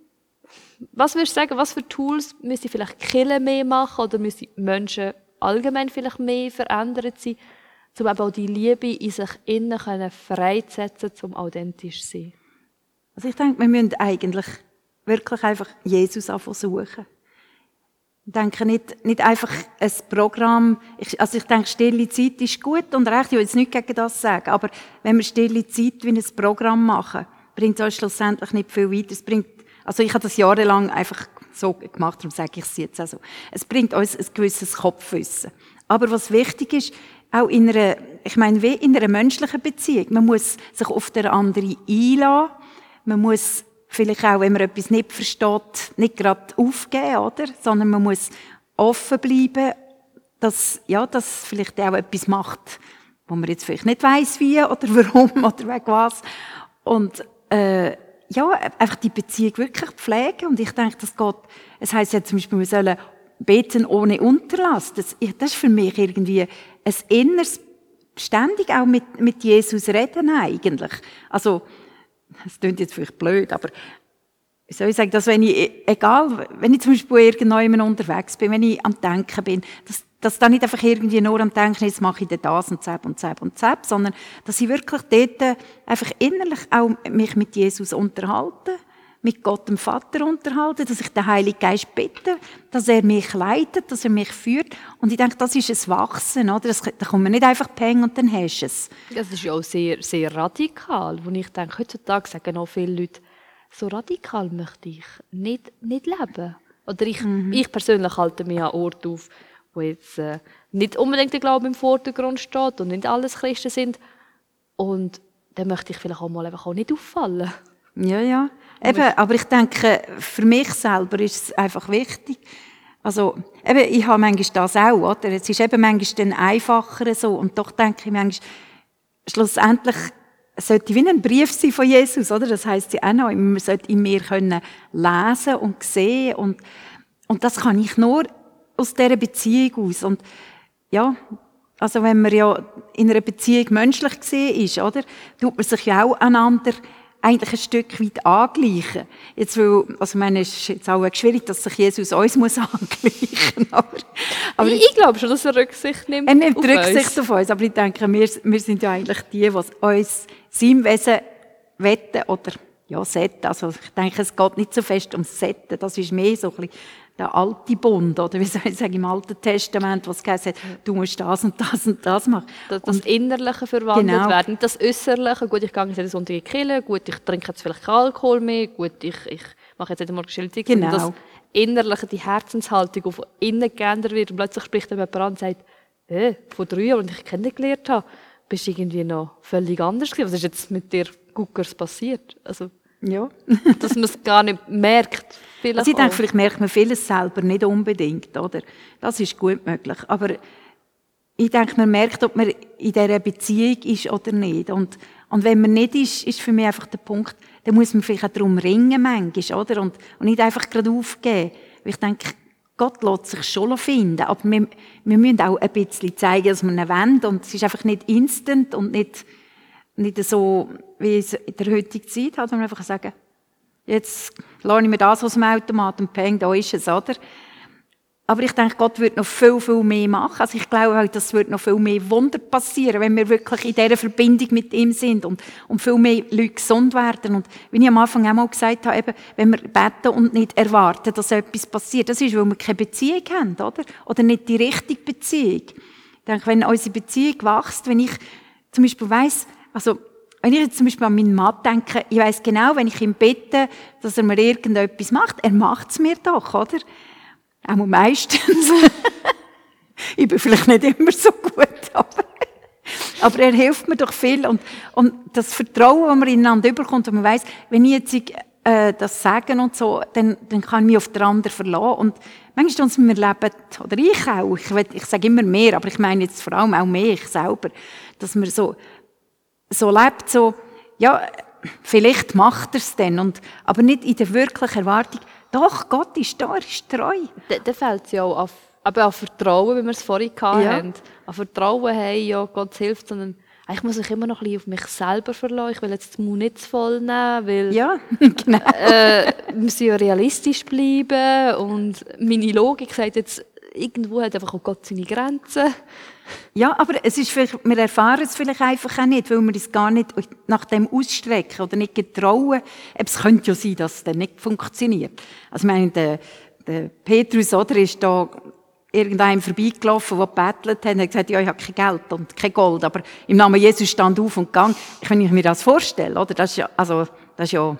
was würdest du sagen, was für Tools müsste vielleicht Kirche mehr machen oder müssen Menschen allgemein vielleicht mehr verändert sein, um eben auch die Liebe in sich innen freizusetzen, um authentisch zu sein? Also ich denke, wir müssen eigentlich wirklich einfach Jesus anfangen suchen. Ich denke nicht, nicht einfach ein Programm, ich, also ich denke, stille Zeit ist gut und recht, ich will jetzt nicht gegen das sagen, aber wenn wir stille Zeit wie ein Programm machen, bringt es uns schlussendlich nicht viel weiter. Es bringt, also ich habe das jahrelang einfach so gemacht, darum sage ich es jetzt auch so. Es bringt uns ein gewisses Kopfwissen. Aber was wichtig ist, auch in einer, ich meine, wie in einer menschlichen Beziehung, man muss sich auf den anderen einlassen, man muss vielleicht auch, wenn man etwas nicht versteht, nicht gerade aufgeben, oder? Sondern man muss offen bleiben, dass, ja, dass vielleicht auch etwas macht, wo man jetzt vielleicht nicht weiß wie oder warum oder wegen was. Und, äh, ja, einfach die Beziehung wirklich pflegen. Und ich denke, das geht, es heisst ja zum Beispiel, wir sollen beten ohne Unterlass. Das, das ist für mich irgendwie ein inneres, ständig auch mit, mit Jesus reden eigentlich. Also, das klingt jetzt vielleicht blöd, aber wie soll ich sagen, dass wenn ich, egal, wenn ich zum Beispiel irgendwo unterwegs bin, wenn ich am Denken bin, dass, dass dann nicht einfach irgendwie nur am Denken, jetzt mache ich das und zap und zap und zap, sondern dass ich wirklich dort einfach innerlich auch mich mit Jesus unterhalte, mit Gott dem Vater unterhalte, dass ich den Heiligen Geist bitte, dass er mich leitet, dass er mich führt. Und ich denke, das ist ein Wachsen, oder? Das, da kommt man nicht einfach peng und dann hast du es. Das ist ja auch sehr, sehr radikal, wo ich denke, heutzutage sagen auch viele Leute, so radikal möchte ich nicht, nicht leben. Oder ich, ich persönlich halte mich an Orten auf, wo jetzt äh, nicht unbedingt der Glaube im Vordergrund steht und nicht alles Christen sind. Und dann möchte ich vielleicht auch mal einfach auch nicht auffallen. Ja, ja. Eben, aber ich denke, für mich selber ist es einfach wichtig. Also, eben, ich habe manchmal das auch, oder? Es ist eben manchmal dann einfacher so. Und doch denke ich manchmal, schlussendlich sollte wie ein Brief sein von Jesus, oder? Das heisst ja auch noch, man sollte in mir können lesen und sehen und, und das kann ich nur aus dieser Beziehung aus. Und, ja, also wenn man ja in einer Beziehung menschlich gesehen ist, oder? Tut man sich ja auch einander eigentlich ein Stück weit angleichen. Jetzt, weil, also, ich meine, es ist jetzt auch schwierig, dass sich Jesus uns muss angleichen aber, aber ich, ich, glaube schon, dass er Rücksicht nimmt Er nimmt auf Rücksicht uns. auf uns, aber ich denke, wir, wir sind ja eigentlich die, die uns seinem Wesen wetten oder ja, Setten. Also ich denke, es geht nicht so fest ums Setten. Das ist mehr so ein bisschen der alte Bund, oder wie soll ich sagen, im Alten Testament, was gesagt hat, du musst das und das und das machen. Das, das Innerliche verwandelt genau. werden, das Äußerliche. Gut, ich gehe jetzt Sonntag in die Kirche, gut, ich trinke jetzt vielleicht keinen Alkohol mehr, gut, ich, ich mache jetzt nicht einmal geschildert. Genau. Das Innerliche, die Herzenshaltung, die von innen geändert wird und plötzlich spricht jemand an und sagt, äh, vor drei Jahren, als ich kennengelernt habe, bist du irgendwie noch völlig anders gewesen. Was ist jetzt mit dir Guckers passiert? Also, ja. dass man es gar nicht merkt. Also ich denke, vielleicht merkt man vieles selber nicht unbedingt, oder? Das ist gut möglich. Aber ich denke, man merkt, ob man in dieser Beziehung ist oder nicht. Und, und wenn man nicht ist, ist für mich einfach der Punkt, dann muss man vielleicht auch darum ringen manchmal, oder? Und, und nicht einfach gerade aufgeben. Weil ich denke, Gott lässt sich schon finden, aber wir, wir müssen auch ein bisschen zeigen, dass wir ihn wollen. Und es ist einfach nicht instant und nicht, nicht so, wie es in der heutigen Zeit hat, man einfach sagen, jetzt lasse ich mir das aus dem Automat und peng, da ist es, oder? Aber ich denke, Gott wird noch viel, viel mehr machen. Also ich glaube halt, dass wird noch viel mehr Wunder passieren, wenn wir wirklich in dieser Verbindung mit ihm sind und, und viel mehr Leute gesund werden. Und wie ich am Anfang auch mal gesagt habe, eben, wenn wir beten und nicht erwarten, dass etwas passiert, das ist, weil wir keine Beziehung haben, oder? Oder nicht die richtige Beziehung. Ich denke, wenn unsere Beziehung wächst, wenn ich zum Beispiel weiss, also, wenn ich jetzt zum Beispiel an meinen Mann denke, ich weiss genau, wenn ich ihm bitte, dass er mir irgendetwas macht, er macht es mir doch, oder? Auch meistens. ich bin vielleicht nicht immer so gut, aber, aber er hilft mir doch viel. Und, und das Vertrauen, das man ineinander überkommt, und man weiss, wenn ich jetzt äh, das sagen und so, dann, dann kann ich mich auf den anderen verlassen. Und manchmal uns wir leben, oder ich auch, ich, will, ich sage immer mehr, aber ich meine jetzt vor allem auch mehr, ich selber, dass man so, so lebt, so, ja, vielleicht macht er es dann, und, aber nicht in der wirklichen Erwartung, doch, Gott ist da, er ist treu. Da, da fällt es ja auch auf, aber auf Vertrauen, wie wir es vorhin hatten. Ja. An Vertrauen haben, ja, Gott hilft, sondern ich muss mich immer noch ein bisschen auf mich selber verlassen. Ich will jetzt den Mund nicht zu voll nehmen, weil ja, genau. äh, wir müssen ja realistisch bleiben und meine Logik sagt jetzt, irgendwo hat einfach auch Gott seine Grenzen. Ja, aber es ist vielleicht, wir erfahren es vielleicht einfach auch nicht, weil wir es gar nicht nach dem ausstrecken oder nicht getrauen. Es könnte ja sein, dass es dann nicht funktioniert. Also, ich meine, der, der Petrus, oder, ist da irgendeinem vorbeigelaufen, der gebettelt hat, und hat gesagt, ja, ich habe kein Geld und kein Gold, aber im Namen Jesus stand auf und gang. Ich mir das vorstelle, oder, das ist ja, also, das ist ja,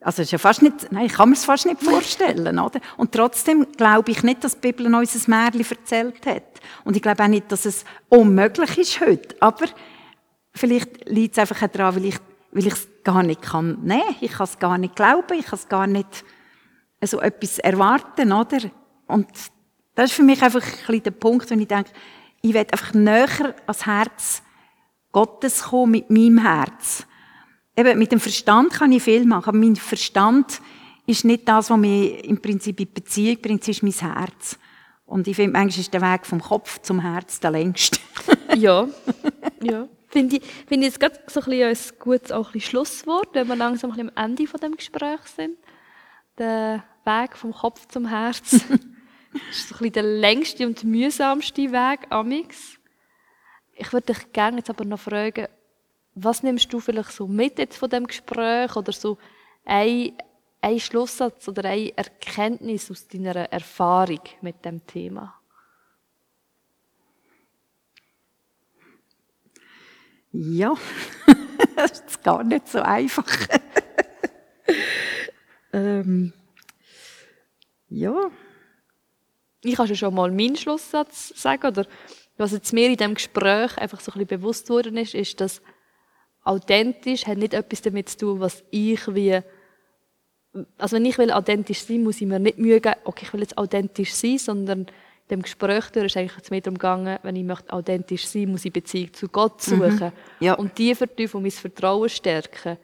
also ist ja fast nicht, nein, ich kann mir es fast nicht vorstellen, oder? Und trotzdem glaube ich nicht, dass die Bibel uns ein Märchen erzählt hat. Und ich glaube auch nicht, dass es unmöglich ist heute. Aber vielleicht liegt es einfach daran, weil ich, weil ich es gar nicht kann nehmen. Ich kann es gar nicht glauben, ich kann es gar nicht so etwas erwarten, oder? Und das ist für mich einfach ein bisschen der Punkt, wenn ich denke, ich will einfach näher ans Herz Gottes kommen mit meinem Herz. Eben, mit dem Verstand kann ich viel machen, aber mein Verstand ist nicht das, was mich im Prinzip in Beziehung bringt, es ist mein Herz. Und ich finde, manchmal ist der Weg vom Kopf zum Herz der längste. ja, ja. Finde ich, finde ich jetzt gerade so ein, bisschen ein gutes auch ein bisschen Schlusswort, wenn wir langsam ein bisschen am Ende von dem Gespräch sind. Der Weg vom Kopf zum Herz ist so ein bisschen der längste und mühsamste Weg, amix. Ich würde dich gerne jetzt aber noch fragen, was nimmst du vielleicht so mit jetzt von dem Gespräch oder so ein, ein Schlusssatz oder eine Erkenntnis aus deiner Erfahrung mit dem Thema? Ja, das ist gar nicht so einfach. ähm, ja. Ich kann schon mal meinen Schlusssatz sagen, oder was jetzt mir in dem Gespräch einfach so ein bisschen bewusst worden ist, ist, dass authentisch hat nicht etwas damit zu tun, was ich wie also wenn ich will authentisch sein, muss ich mir nicht Mühe geben, okay, ich will jetzt authentisch sein, sondern in dem Gespräch durch ist eigentlich mehr darum gegangen, wenn ich möchte authentisch sein, muss ich Beziehung zu Gott suchen. Ja. und die vertiefen und mein Vertrauen stärken.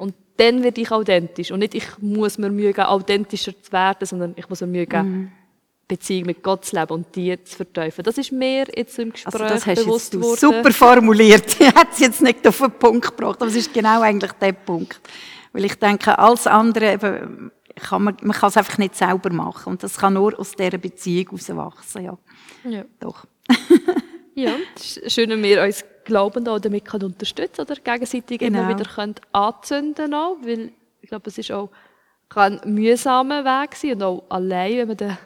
Und dann werde ich authentisch. Und nicht ich muss mir Mühe geben, authentischer zu werden, sondern ich muss mir Mühe geben, Beziehung mit Gott zu leben und die zu vertiefen. Das ist mir jetzt im Gespräch Also das hast bewusst jetzt du geworden. super formuliert. Ich hätte es jetzt nicht auf den Punkt gebracht, aber es ist genau eigentlich der Punkt. Weil ich denke, alles andere, eben, kann man, man kann es einfach nicht selber machen. Und das kann nur aus dieser Beziehung herauswachsen, ja. Ja. Doch. Ja, es ist schön, wenn wir uns Glaubenden auch damit können unterstützen oder gegenseitig immer Genau. wieder können anzünden auch, weil ich glaube, es ist auch ein mühsamer Weg sein und auch allein, wenn man den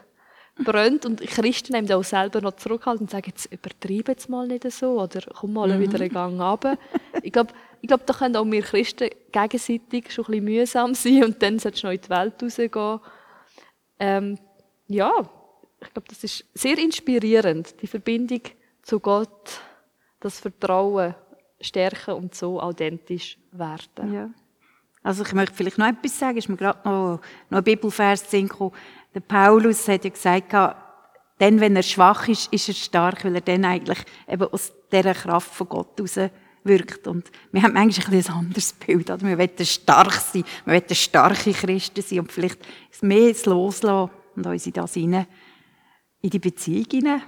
brennt und Christen nehmen auch selber noch zurückhalten und sagen, jetzt übertreibe jetzt mal nicht so oder komm mal Mhm. wieder einen Gang runter. Ich glaube, ich glaube, da können auch wir Christen gegenseitig schon ein bisschen mühsam sein und dann solltest du noch in die Welt rausgehen. Ähm, ja, ich glaube, das ist sehr inspirierend, die Verbindung zu Gott, das Vertrauen stärken und so authentisch werden. Ja. Also ich möchte vielleicht noch etwas sagen, ist mir gerade noch, noch ein Bibelvers gekommen. Der Paulus hat ja gesagt, dann, wenn er schwach ist, ist er stark, weil er dann eigentlich eben aus dieser Kraft von Gott heraus wirkt. Und wir haben manchmal ein, ein anderes Bild. Oder? Wir wollen stark sein, wir wollen starke Christen sein und vielleicht mehr Loslassen und uns in das hinein, in die Beziehung hinein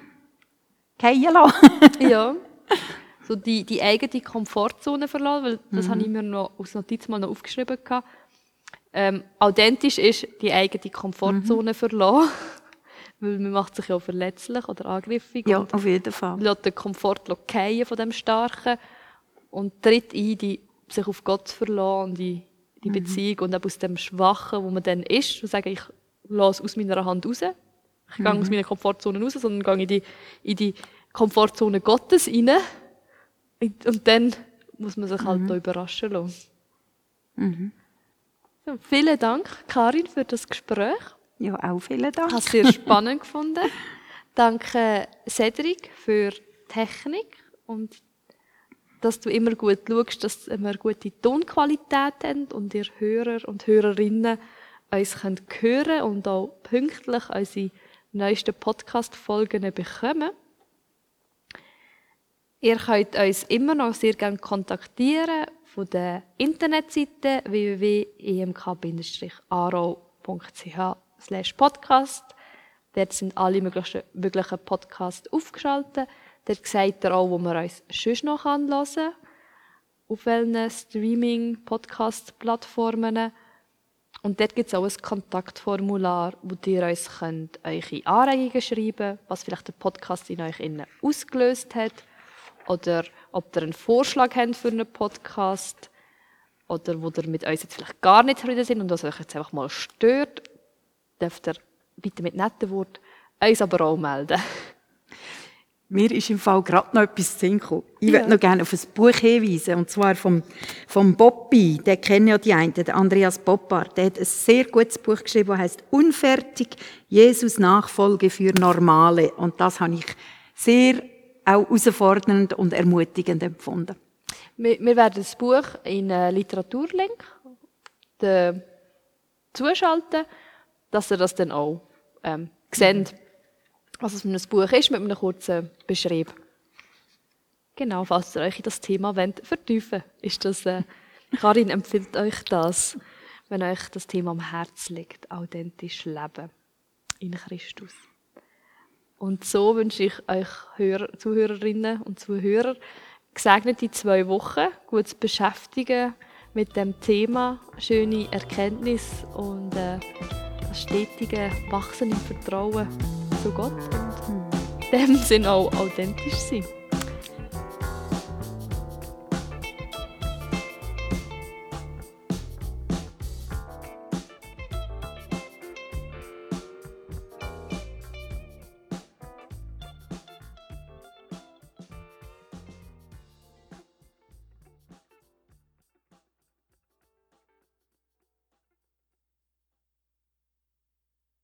ja. So die, die eigene Komfortzone verlassen, weil das habe ich mir noch aus Notiz mal noch aufgeschrieben. gehabt. Ähm, authentisch ist die eigene Komfortzone verlassen, weil man macht sich ja auch verletzlich oder angriffig ja, auf jeden Fall. lässt den Komfort fallen von dem Starken und tritt ein, die, sich auf Gott zu verlassen und die, die Beziehung und eben aus dem Schwachen, wo man dann ist, und sagen, ich lasse aus meiner Hand raus. Ich gehe aus meiner Komfortzone raus, sondern gehe in die, in die Komfortzone Gottes rein. Und dann muss man sich halt da überraschen lassen. Vielen Dank, Karin, für das Gespräch. Ja, auch vielen Dank. Ich habe es sehr spannend gefunden. Danke, Cedric, für die Technik und dass du immer gut schaust, dass wir gute Tonqualität haben und ihr Hörer und Hörerinnen uns könnt hören und auch pünktlich unsere neuesten Podcast-Folgen bekommen. Ihr könnt uns immer noch sehr gerne kontaktieren von der Internetseite www.emk-aro.ch podcast. Dort sind alle möglichen, möglichen Podcasts aufgeschaltet. Dort seht ihr auch, wo man uns sonst noch hören kann. Auf welchen Streaming-Podcast-Plattformen. Und dort gibt es auch ein Kontaktformular, wo ihr uns könnt eure Anregungen schreiben was vielleicht der Podcast in euch ausgelöst hat. Oder ob ihr einen Vorschlag habt für einen Podcast. Oder wo ihr mit uns jetzt vielleicht gar nicht zufrieden sind und was euch jetzt einfach mal stört, dürft ihr bitte mit netten Worten uns aber auch melden. Mir ist im Fall gerade noch etwas zu gekommen. Ich Ja. würde noch gerne auf ein Buch hinweisen, und zwar vom, vom Boppi, den kennen ja die einen, der Andreas Boppard. Der hat ein sehr gutes Buch geschrieben, das heißt «Unfertig, Jesus Nachfolge für Normale». Und das habe ich sehr auch herausfordernd und ermutigend empfunden. Wir, werden das Buch in Literaturlink zuschalten, dass ihr das dann auch ähm, seht, was es für ein Buch ist, mit einem kurzen Beschrieb. Genau, falls ihr euch in das Thema wollt, vertiefen ist das, äh, Karin empfiehlt euch das, wenn euch das Thema am Herz liegt, authentisch leben in Christus. Und so wünsche ich euch Hörer, Zuhörerinnen und Zuhörer gesegnete zwei Wochen, gutes Beschäftigen mit dem Thema, schöne Erkenntnis und äh, das stetige Wachsen im Vertrauen zu Gott und in dem Sinn auch authentisch sein.